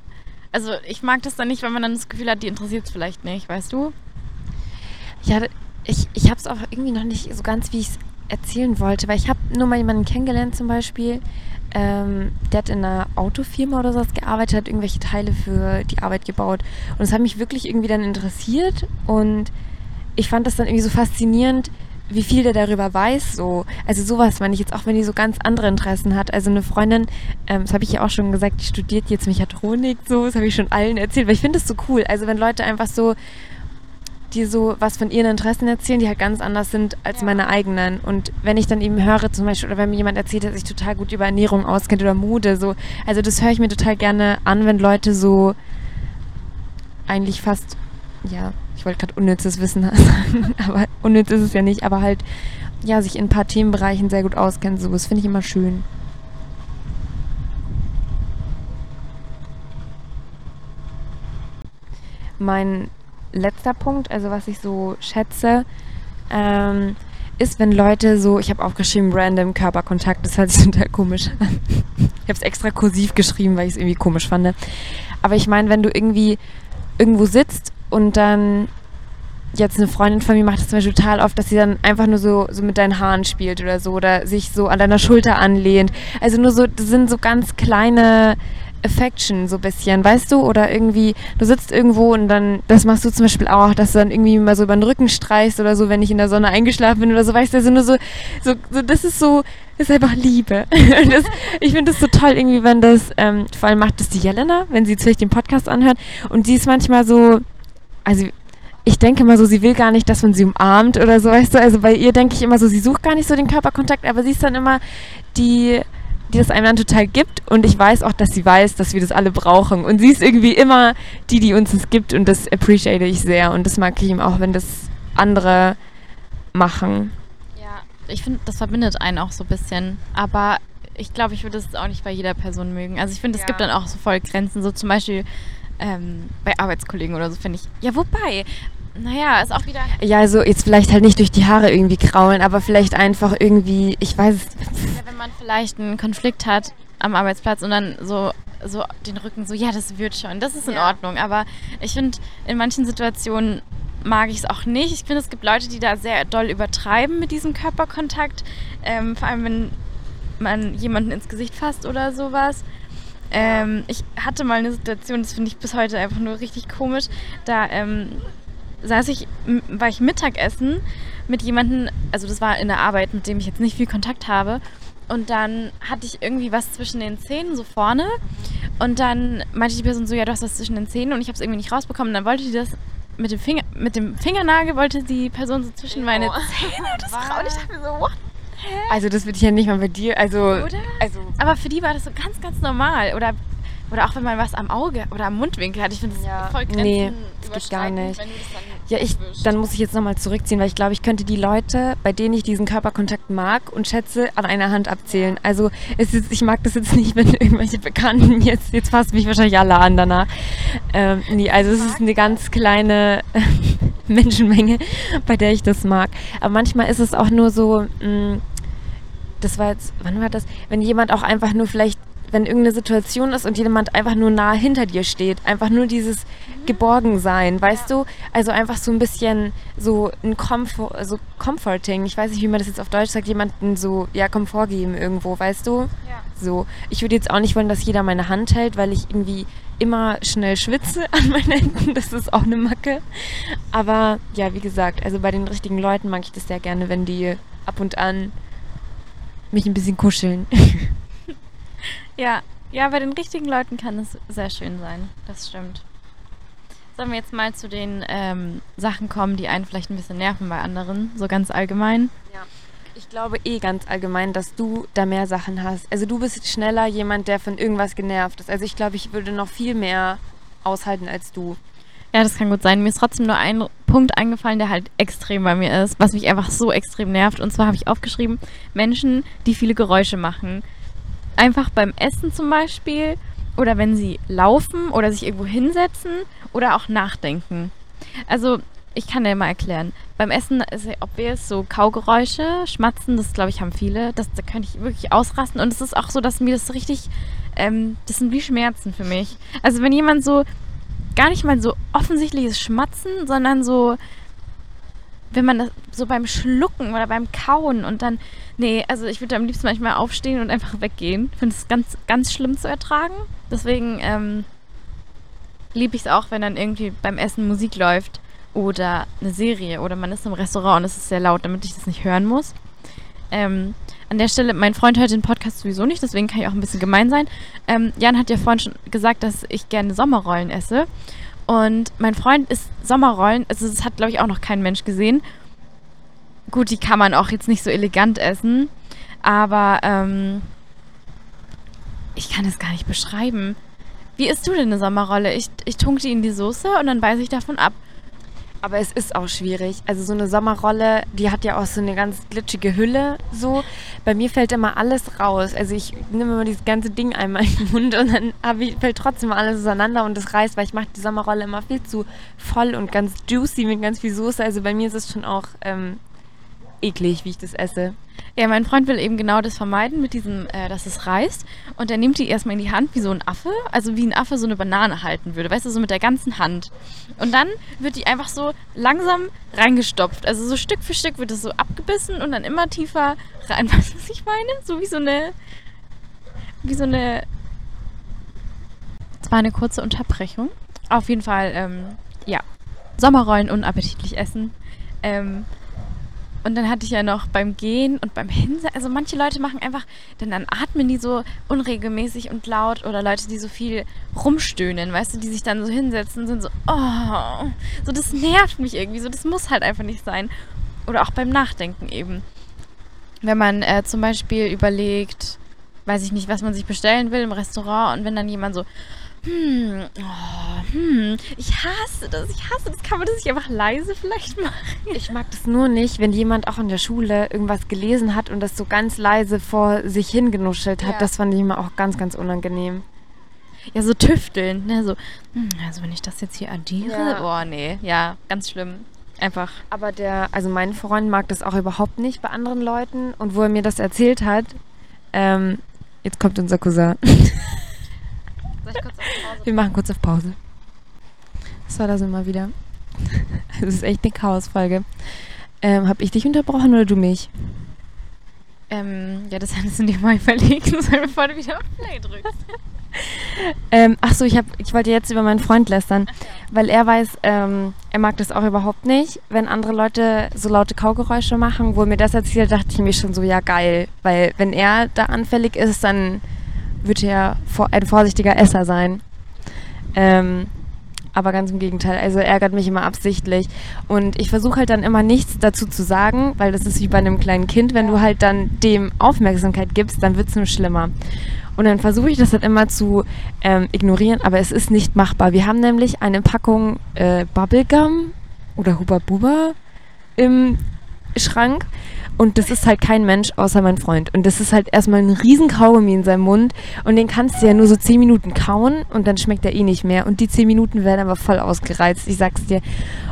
Also, ich mag das dann nicht, weil man dann das Gefühl hat, die interessiert es vielleicht nicht, weißt du? Ja, ich, ich habe es auch irgendwie noch nicht so ganz, wie ich es erzählen wollte, weil ich habe nur mal jemanden kennengelernt zum Beispiel, ähm, der hat in einer Autofirma oder sowas gearbeitet, hat irgendwelche Teile für die Arbeit gebaut. Und es hat mich wirklich irgendwie dann interessiert und ich fand das dann irgendwie so faszinierend, wie viel der darüber weiß, so. Also sowas meine ich jetzt auch, wenn die so ganz andere Interessen hat. Also eine Freundin, ähm, das habe ich ja auch schon gesagt, die studiert jetzt Mechatronik, so, das habe ich schon allen erzählt, weil ich finde das so cool. Also wenn Leute einfach so, die so was von ihren Interessen erzählen, die halt ganz anders sind als Ja. meine eigenen. Und wenn ich dann eben höre, zum Beispiel, oder wenn mir jemand erzählt, dass sich total gut über Ernährung auskennt oder Mode, so, also das höre ich mir total gerne an, wenn Leute so eigentlich fast, ja, ich wollte gerade unnützes Wissen [LAUGHS] sagen, aber unnütz ist es ja nicht, aber halt, ja, sich in ein paar Themenbereichen sehr gut auskennen, so, das finde ich immer schön. Mein letzter Punkt, also was ich so schätze, ähm, ist, wenn Leute so, ich habe aufgeschrieben, random Körperkontakt, das hört sich total komisch an. Ich habe es extra kursiv geschrieben, weil ich es irgendwie komisch fand. Aber ich meine, wenn du irgendwie irgendwo sitzt und dann jetzt eine Freundin von mir macht das zum Beispiel total oft, dass sie dann einfach nur so, so mit deinen Haaren spielt oder so oder sich so an deiner Schulter anlehnt. Also nur so, das sind so ganz kleine Affection so ein bisschen, weißt du? Oder irgendwie, du sitzt irgendwo und dann, das machst du zum Beispiel auch, dass du dann irgendwie mal so über den Rücken streichst oder so, wenn ich in der Sonne eingeschlafen bin oder so, weißt du? Also nur so, so, so das ist so, das ist einfach Liebe. [LAUGHS] Das, ich finde das so toll irgendwie, wenn das, ähm, vor allem macht das die Jelena, wenn sie vielleicht den Podcast anhört und die ist manchmal so, also ich denke immer so, sie will gar nicht, dass man sie umarmt oder so, weißt du? Also bei ihr denke ich immer so, sie sucht gar nicht so den Körperkontakt, aber sie ist dann immer die, die das einem dann total gibt und ich weiß auch, dass sie weiß, dass wir das alle brauchen und sie ist irgendwie immer die, die uns das gibt und das appreciate ich sehr und das mag ich ihm auch, wenn das andere machen. Ja, ich finde, das verbindet einen auch so ein bisschen. Aber ich glaube, ich würde es auch nicht bei jeder Person mögen. Also ich finde, es Ja. gibt dann auch so voll Grenzen. So zum Beispiel ähm, bei Arbeitskollegen oder so, finde ich. Ja, wobei, naja, ist auch wieder. Ja, also jetzt vielleicht halt nicht durch die Haare irgendwie kraulen, aber vielleicht einfach irgendwie, ich weiß es. Ja, wenn man vielleicht einen Konflikt hat am Arbeitsplatz und dann so, so den Rücken so, ja, das wird schon, das ist in Ja. Ordnung. Aber ich finde, in manchen Situationen mag ich es auch nicht. Ich finde, es gibt Leute, die da sehr doll übertreiben mit diesem Körperkontakt. Ähm, vor allem, wenn man jemanden ins Gesicht fasst oder sowas. Ähm, ich hatte mal eine Situation, das finde ich bis heute einfach nur richtig komisch. Da ähm, saß ich, war ich Mittagessen mit jemandem, also das war in der Arbeit, mit dem ich jetzt nicht viel Kontakt habe. Und dann hatte ich irgendwie was zwischen den Zähnen, so vorne. Und dann meinte die Person so, ja, du hast was zwischen den Zähnen. Und ich habe es irgendwie nicht rausbekommen. Und dann wollte die das mit dem, Finger, mit dem Fingernagel, wollte die Person so zwischen meine Oh. Zähne. Das Frau, und ich dachte mir so, what? Also das würde ich ja nicht mal bei dir, also, Oder? also Aber für die war das so ganz, ganz normal. Oder, oder auch wenn man was am Auge oder am Mundwinkel hat. Ich finde das Ja. voll Nee, das geht gar nicht. wenn du das dann Ja, ich, dann muss ich jetzt nochmal zurückziehen, weil ich glaube, ich könnte die Leute, bei denen ich diesen Körperkontakt mag und schätze, an einer Hand abzählen. Also es ist, ich mag das jetzt nicht, [LAUGHS] wenn irgendwelche Bekannten jetzt, jetzt fassen mich wahrscheinlich alle an danach. Ähm, nee, also es ist eine ganz kleine [LAUGHS] Menschenmenge, bei der ich das mag. Aber manchmal ist es auch nur so, mh, das war jetzt, wann war das? Wenn jemand auch einfach nur vielleicht, wenn irgendeine Situation ist und jemand einfach nur nah hinter dir steht, einfach nur dieses Geborgensein, weißt du? Also einfach so ein bisschen so ein Comfort, so comforting. Ich weiß nicht, wie man das jetzt auf Deutsch sagt, jemanden so, ja, Komfort geben irgendwo, weißt du? Ja. So. Ich würde jetzt auch nicht wollen, dass jeder meine Hand hält, weil ich irgendwie immer schnell schwitze [LAUGHS] an meinen Händen. Das ist auch eine Macke. Aber ja, wie gesagt, also bei den richtigen Leuten mag ich das sehr gerne, wenn die ab und an mich ein bisschen kuscheln. [LAUGHS] Ja, ja, bei den richtigen Leuten kann es sehr schön sein. Das stimmt. Sollen wir jetzt mal zu den ähm, Sachen kommen, die einen vielleicht ein bisschen nerven bei anderen, so ganz allgemein? Ich glaube eh ganz allgemein, dass du da mehr Sachen hast. Also du bist schneller jemand, der von irgendwas genervt ist. Also ich glaube, ich würde noch viel mehr aushalten als du. Ja, das kann gut sein. Mir ist trotzdem nur ein Punkt eingefallen, der halt extrem bei mir ist, was mich einfach so extrem nervt. Und zwar habe ich aufgeschrieben, Menschen, die viele Geräusche machen. Einfach beim Essen zum Beispiel oder wenn sie laufen oder sich irgendwo hinsetzen oder auch nachdenken. Also ich kann dir mal erklären. Beim Essen ist ja obvious so Kaugeräusche, Schmatzen, das glaube ich haben viele. Das, da kann ich wirklich ausrasten. Und es ist auch so, dass mir das richtig, ähm, das sind wie Schmerzen für mich. Also wenn jemand so gar nicht mal so offensichtliches Schmatzen, sondern so, wenn man das so beim Schlucken oder beim Kauen und dann, nee, also ich würde am liebsten manchmal aufstehen und einfach weggehen. Ich finde es ganz, ganz schlimm zu ertragen. Deswegen ähm, liebe ich es auch, wenn dann irgendwie beim Essen Musik läuft oder eine Serie oder man ist im Restaurant und es ist sehr laut, damit ich das nicht hören muss. Ähm, an der Stelle, mein Freund hört den Podcast sowieso nicht, deswegen kann ich auch ein bisschen gemein sein. Ähm, Jan hat ja vorhin schon gesagt, dass ich gerne Sommerrollen esse. Und mein Freund isst Sommerrollen, also das hat, glaube ich, auch noch kein Mensch gesehen. Gut, die kann man auch jetzt nicht so elegant essen, aber ähm, ich kann es gar nicht beschreiben. Wie isst du denn eine Sommerrolle? Ich, ich tunke die in die Soße und dann beiße ich davon ab. Aber es ist auch schwierig. Also so eine Sommerrolle, die hat ja auch so eine ganz glitschige Hülle. So, bei mir fällt immer alles raus. Also ich nehme immer dieses ganze Ding einmal in den Mund und dann ich, fällt trotzdem alles auseinander und es reißt, weil ich mache die Sommerrolle immer viel zu voll und ganz juicy mit ganz viel Soße. Also bei mir ist es schon auch ähm, eklig, wie ich das esse. Ja, mein Freund will eben genau das vermeiden mit diesem, äh, dass es reißt. Und er nimmt die erstmal in die Hand wie so ein Affe, also wie ein Affe so eine Banane halten würde, weißt du, so mit der ganzen Hand. Und dann wird die einfach so langsam reingestopft. Also so Stück für Stück wird es so abgebissen und dann immer tiefer rein. [LAUGHS] Weißt du, was ich meine? So wie so eine, wie so eine, es war eine kurze Unterbrechung. Auf jeden Fall, ähm, ja, Sommerrollen unappetitlich essen. Ähm, und dann hatte ich ja noch beim Gehen und beim Hinsetzen, also manche Leute machen einfach, denn dann atmen die so unregelmäßig und laut oder Leute, die so viel rumstöhnen, weißt du, die sich dann so hinsetzen, sind so, oh, so das nervt mich irgendwie, so das muss halt einfach nicht sein. Oder auch beim Nachdenken eben. Wenn man äh, zum Beispiel überlegt, weiß ich nicht, was man sich bestellen will im Restaurant und wenn dann jemand so, hm, oh, hm, ich hasse das, ich hasse das. Kann man das nicht einfach leise vielleicht machen? Ich mag das nur nicht, wenn jemand auch in der Schule irgendwas gelesen hat und das so ganz leise vor sich hingenuschelt hat. Ja. Das fand ich immer auch ganz, ganz unangenehm. Ja, so tüfteln, ne, so, hm, also wenn ich das jetzt hier addiere, ja. oh nee, ja, ganz schlimm. Einfach. Aber der, also mein Freund mag das auch überhaupt nicht bei anderen Leuten und wo er mir das erzählt hat, ähm, jetzt kommt unser Cousin. [LAUGHS] Wir machen kurz auf Pause. So, da sind wir wieder. [LAUGHS] Das ist echt eine Chaosfolge. Ähm, hab ich dich unterbrochen oder du mich? Ähm, ja, das hättest du dir mal überlegen [LAUGHS] sollen, bevor du wieder auf Play drückst. ähm, ach so, ich, hab, ich wollte jetzt über meinen Freund lästern, ja. weil er weiß, ähm, er mag das auch überhaupt nicht, wenn andere Leute so laute Kaugeräusche machen. Wo er mir das erzählt, dachte ich mir schon so, ja geil, weil wenn er da anfällig ist, dann wird er ein vorsichtiger Esser sein. Ähm, aber ganz im Gegenteil. Also ärgert mich immer absichtlich. Und ich versuche halt dann immer nichts dazu zu sagen, weil das ist wie bei einem kleinen Kind. Wenn du halt dann dem Aufmerksamkeit gibst, dann wird es nur schlimmer. Und dann versuche ich das halt immer zu ähm, ignorieren, aber es ist nicht machbar. Wir haben nämlich eine Packung äh, Bubblegum oder Huba Buba im Schrank und das ist halt kein Mensch außer mein Freund. Und das ist halt erstmal ein riesen Kaugummi in seinem Mund. Und den kannst du ja nur so 10 Minuten kauen und dann schmeckt er eh nicht mehr. Und die 10 Minuten werden aber voll ausgereizt, ich sag's dir.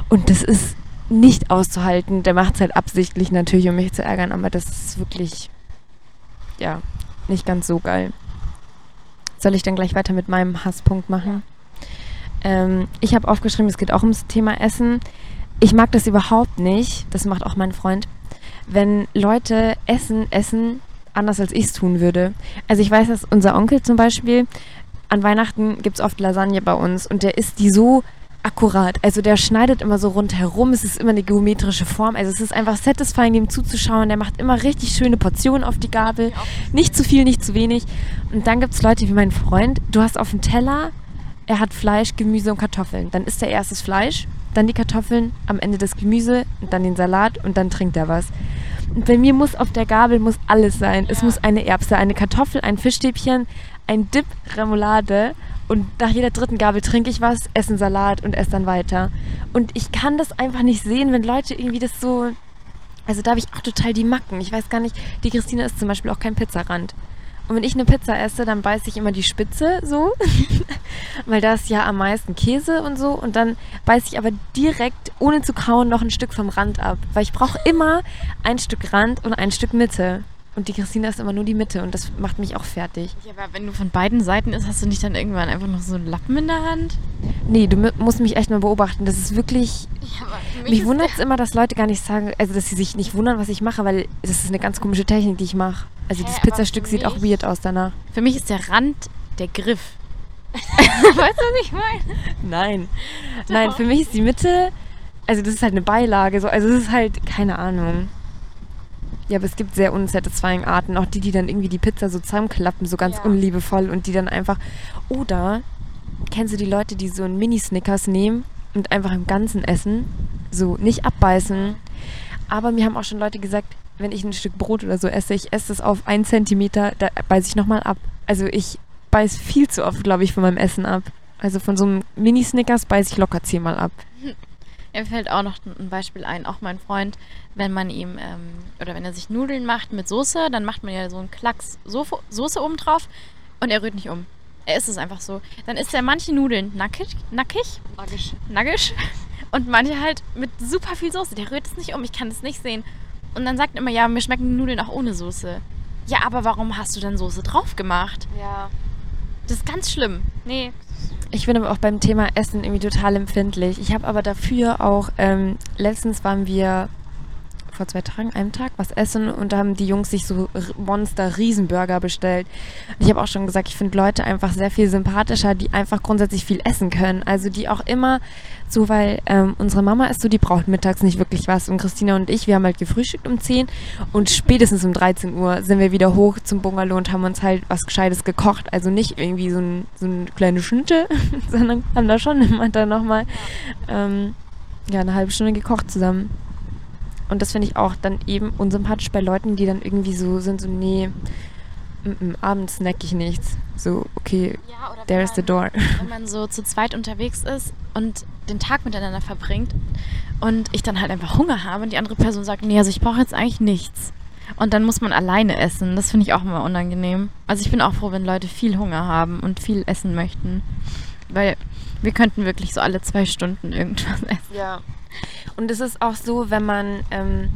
Und das ist nicht auszuhalten. Der macht es halt absichtlich natürlich, um mich zu ärgern, aber das ist wirklich, ja, nicht ganz so geil. Soll ich dann gleich weiter mit meinem Hasspunkt machen? Ähm, ich habe aufgeschrieben, es geht auch ums Thema Essen. Ich mag das überhaupt nicht. Das macht auch mein Freund wenn Leute essen, essen anders als ich es tun würde. Also ich weiß, dass unser Onkel zum Beispiel, an Weihnachten gibt es oft Lasagne bei uns und der isst die so akkurat. Also der schneidet immer so rundherum. Es ist immer eine geometrische Form. Also es ist einfach satisfying, dem zuzuschauen. Der macht immer richtig schöne Portionen auf die Gabel. Nicht zu viel, nicht zu wenig. Und dann gibt es Leute wie mein Freund. Du hast auf dem Teller, er hat Fleisch, Gemüse und Kartoffeln. Dann isst er erstes Fleisch, dann die Kartoffeln, am Ende das Gemüse und dann den Salat und dann trinkt er was. Und bei mir muss auf der Gabel muss alles sein. Ja. Es muss eine Erbse, eine Kartoffel, ein Fischstäbchen, ein Dip, Remoulade und nach jeder dritten Gabel trinke ich was, esse einen Salat und esse dann weiter. Und ich kann das einfach nicht sehen, wenn Leute irgendwie das so. Also da habe ich auch total die Macken. Ich weiß gar nicht, die Christine ist zum Beispiel auch kein Pizzarand. Und wenn ich eine Pizza esse, dann beiße ich immer die Spitze so, [LAUGHS] weil da ist ja am meisten Käse und so. Und dann beiße ich aber direkt, ohne zu kauen, noch ein Stück vom Rand ab. Weil ich brauche immer ein Stück Rand und ein Stück Mitte. Und die Christina ist immer nur die Mitte und das macht mich auch fertig. Ja, aber wenn du von beiden Seiten isst, hast du nicht dann irgendwann einfach noch so einen Lappen in der Hand? Nee, du musst mich echt mal beobachten. Das ist wirklich. Ja, mich wundert es immer, dass Leute gar nicht sagen, also dass sie sich nicht wundern, was ich mache, weil das ist eine ganz komische Technik, die ich mache. Also Hä, das Pizzastück sieht auch weird aus danach. Für mich ist der Rand der Griff. [LAUGHS] weißt du, was ich meine? Nein. Doch. Nein, für mich ist die Mitte Also das ist halt eine Beilage. So. Also es ist halt, keine Ahnung. Ja, aber es gibt sehr unsatisfying Arten. Auch die, die dann irgendwie die Pizza so zusammenklappen, so ganz Ja. unliebevoll und die dann einfach. Oder kennst du die Leute, die so einen Mini-Snickers nehmen und einfach im Ganzen essen? So nicht abbeißen. Aber mir haben auch schon Leute gesagt, wenn ich ein Stück Brot oder so esse, ich esse das auf einen Zentimeter, da beiße ich nochmal ab. Also ich beiß viel zu oft, glaube ich, von meinem Essen ab. Also von so einem Mini-Snickers beiße ich locker zehnmal ab. Mir fällt auch noch ein Beispiel ein, auch mein Freund, wenn man ihm, ähm, oder wenn er sich Nudeln macht mit Soße, dann macht man ja so einen Klacks Soße oben drauf und er rührt nicht um. Er isst es einfach so. Dann isst er manche Nudeln nackig, nackig, nackig und manche halt mit super viel Soße. Der rührt es nicht um, ich kann es nicht sehen. Und dann sagt er immer, ja, mir schmecken die Nudeln auch ohne Soße. Ja, aber warum hast du dann Soße drauf gemacht? Ja. Das ist ganz schlimm. Nee. Ich bin aber auch beim Thema Essen irgendwie total empfindlich. Ich habe aber dafür auch, ähm, letztens waren wir vor zwei Tagen, einem Tag, was essen und da haben die Jungs sich so Monster-Riesenburger bestellt. Und ich habe auch schon gesagt, ich finde Leute einfach sehr viel sympathischer, die einfach grundsätzlich viel essen können. Also die auch immer so, weil ähm, unsere Mama ist so, die braucht mittags nicht wirklich was. Und Christina und ich, wir haben halt gefrühstückt um 10 und spätestens um 13 Uhr sind wir wieder hoch zum Bungalow und haben uns halt was Gescheites gekocht. Also nicht irgendwie so ein, so eine kleine Schnitte, [LAUGHS] sondern haben da schon immer dann nochmal ähm, ja, eine halbe Stunde gekocht zusammen. Und das finde ich auch dann eben unsympathisch bei Leuten, die dann irgendwie so sind, so, nee, mm, mm, abends snack ich nichts. So, okay, Ja, oder there's the door. wenn man so zu zweit unterwegs ist und den Tag miteinander verbringt und ich dann halt einfach Hunger habe und die andere Person sagt, nee, also ich brauche jetzt eigentlich nichts. Und dann muss man alleine essen. Das finde ich auch immer unangenehm. Also ich bin auch froh, wenn Leute viel Hunger haben und viel essen möchten. Weil wir könnten wirklich so alle zwei Stunden irgendwas [LAUGHS] essen. Ja. Und es ist auch so, wenn man ähm,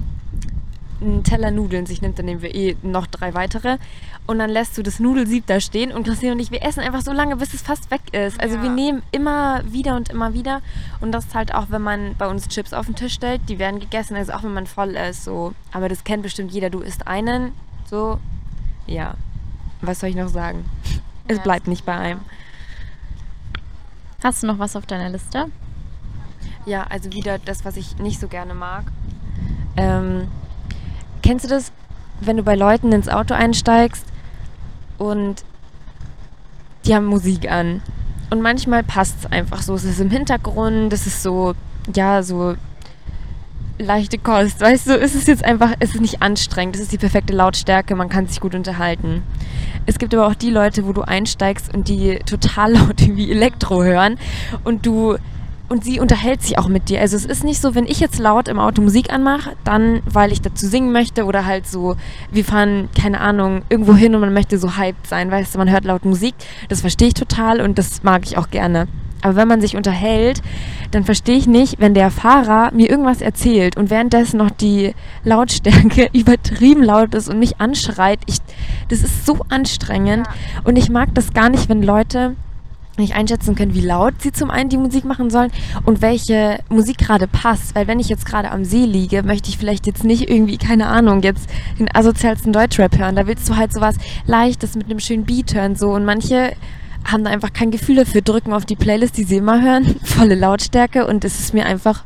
einen Teller Nudeln sich nimmt, dann nehmen wir eh noch drei weitere. Und dann lässt du das Nudelsieb da stehen und Christine und ich, wir essen einfach so lange, bis es fast weg ist. Also Ja. wir nehmen immer wieder und immer wieder. Und das ist halt auch, wenn man bei uns Chips auf den Tisch stellt, die werden gegessen, also auch wenn man voll ist. So. Aber das kennt bestimmt jeder. Du isst einen, so, ja. Was soll ich noch sagen? Es Ja, bleibt das- nicht bei einem. Hast du noch was auf deiner Liste? Ja, also wieder das, was ich nicht so gerne mag. Ähm, kennst du das, wenn du bei Leuten ins Auto einsteigst und die haben Musik an? Und manchmal passt es einfach so. Es ist im Hintergrund, es ist so, ja, so leichte Kost. Weißt du, es ist jetzt einfach, es ist nicht anstrengend, es ist die perfekte Lautstärke, man kann sich gut unterhalten. Es gibt aber auch die Leute, wo du einsteigst und die total [LAUGHS] laut irgendwie Elektro hören und du und sie unterhält sich auch mit dir. Also es ist nicht so, wenn ich jetzt laut im Auto Musik anmache, dann weil ich dazu singen möchte oder halt so, wir fahren, keine Ahnung, irgendwo hin und man möchte so hyped sein, weißt du, man hört laut Musik. Das verstehe ich total und das mag ich auch gerne. Aber wenn man sich unterhält, dann verstehe ich nicht, wenn der Fahrer mir irgendwas erzählt und währenddessen noch die Lautstärke [LAUGHS] übertrieben laut ist und mich anschreit. Ich, das ist so anstrengend und ich mag das gar nicht, wenn Leute nicht einschätzen können, wie laut sie zum einen die Musik machen sollen und welche Musik gerade passt. Weil wenn ich jetzt gerade am See liege, möchte ich vielleicht jetzt nicht irgendwie, keine Ahnung, jetzt den asozialsten Deutschrap hören. Da willst du halt sowas Leichtes mit einem schönen Beat hören. So. Und manche haben da einfach kein Gefühl dafür, drücken auf die Playlist, die sie immer hören, [LAUGHS] volle Lautstärke und es ist mir einfach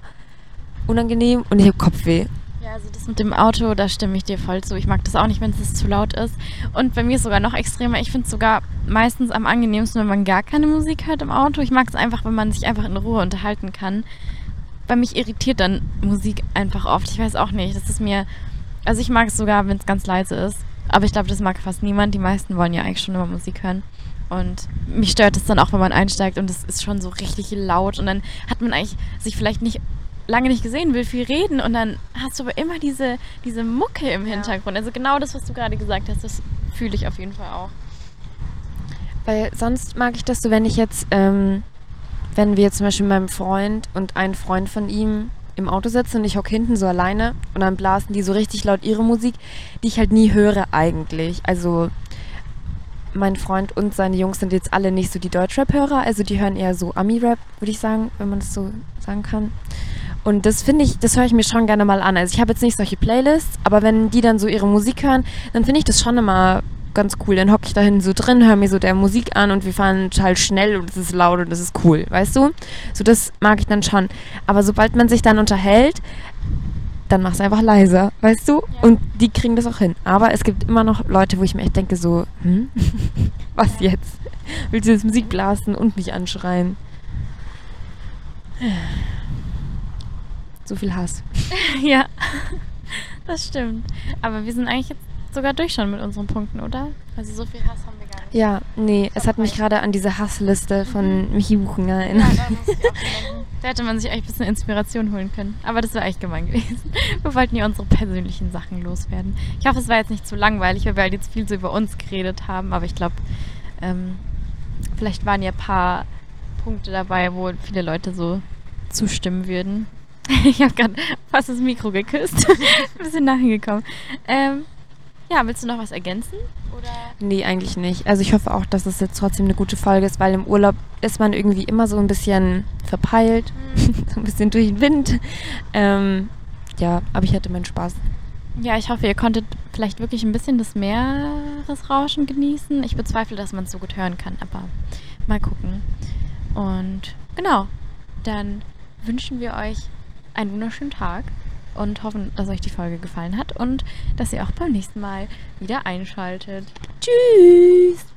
unangenehm und ich habe Kopfweh. Ja, also das mit dem Auto, da stimme ich dir voll zu. Ich mag das auch nicht, wenn es zu laut ist. Und bei mir ist sogar noch extremer. Ich finde es sogar meistens am angenehmsten, wenn man gar keine Musik hört im Auto. Ich mag es einfach, wenn man sich einfach in Ruhe unterhalten kann. Bei mich irritiert dann Musik einfach oft. Ich weiß auch nicht. Das ist mir. Also ich mag es sogar, wenn es ganz leise ist. Aber ich glaube, das mag fast niemand. Die meisten wollen ja eigentlich schon immer Musik hören. Und mich stört es dann auch, wenn man einsteigt und es ist schon so richtig laut. Und dann hat man eigentlich sich vielleicht nicht lange nicht gesehen, will viel reden und dann hast du aber immer diese, diese Mucke im Hintergrund. Also genau das, was du gerade gesagt hast, das fühle ich auf jeden Fall auch. Weil sonst mag ich das so, wenn ich jetzt, ähm, wenn wir zum Beispiel mit meinem Freund und ein Freund von ihm im Auto sitzen und ich hocke hinten so alleine und dann blasen die so richtig laut ihre Musik, die ich halt nie höre eigentlich. Also mein Freund und seine Jungs sind jetzt alle nicht so die Deutschrap-Hörer, also die hören eher so Ami-Rap, würde ich sagen, wenn man das so sagen kann. Und das finde ich, das höre ich mir schon gerne mal an. Also ich habe jetzt nicht solche Playlists, aber wenn die dann so ihre Musik hören, dann finde ich das schon immer ganz cool. Dann hocke ich da hinten so drin, höre mir so der Musik an und wir fahren total schnell und es ist laut und es ist cool, weißt du? So, das mag ich dann schon. Aber sobald man sich dann unterhält, dann mach's einfach leiser, weißt du? Ja. Und die kriegen das auch hin. Aber es gibt immer noch Leute, wo ich mir echt denke, so, hm? [LAUGHS] Was jetzt? Willst du jetzt Musik blasen und mich anschreien? So viel Hass. [LAUGHS] ja, das stimmt. Aber wir sind eigentlich jetzt sogar durch schon mit unseren Punkten, oder? Also so viel Hass haben wir gar nicht. Ja, nee, es hat mich gerade an diese Hassliste von Michi Buchen Ja, erinnert. da muss ich auch denken. Da hätte man sich eigentlich ein bisschen Inspiration holen können. Aber das wäre eigentlich gemein gewesen. [LAUGHS] Wir wollten ja unsere persönlichen Sachen loswerden. Ich hoffe, es war jetzt nicht zu langweilig, weil wir halt jetzt viel so über uns geredet haben. Aber ich glaube, ähm, vielleicht waren ja ein paar Punkte dabei, wo viele Leute so zustimmen würden. [LAUGHS] Ich habe gerade fast das Mikro geküsst. [LAUGHS] ein bisschen nachgekommen. Ähm, ja, willst du noch was ergänzen? Oder? Nee, eigentlich nicht. Also ich hoffe auch, dass es jetzt trotzdem eine gute Folge ist, weil im Urlaub ist man irgendwie immer so ein bisschen verpeilt, [LAUGHS] so ein bisschen durch den Wind. Ähm, ja, aber ich hatte meinen Spaß. Ja, ich hoffe, ihr konntet vielleicht wirklich ein bisschen das Meeresrauschen genießen. Ich bezweifle, dass man es so gut hören kann, aber mal gucken. Und genau, dann wünschen wir euch einen wunderschönen Tag und hoffen, dass euch die Folge gefallen hat und dass ihr auch beim nächsten Mal wieder einschaltet. Tschüss!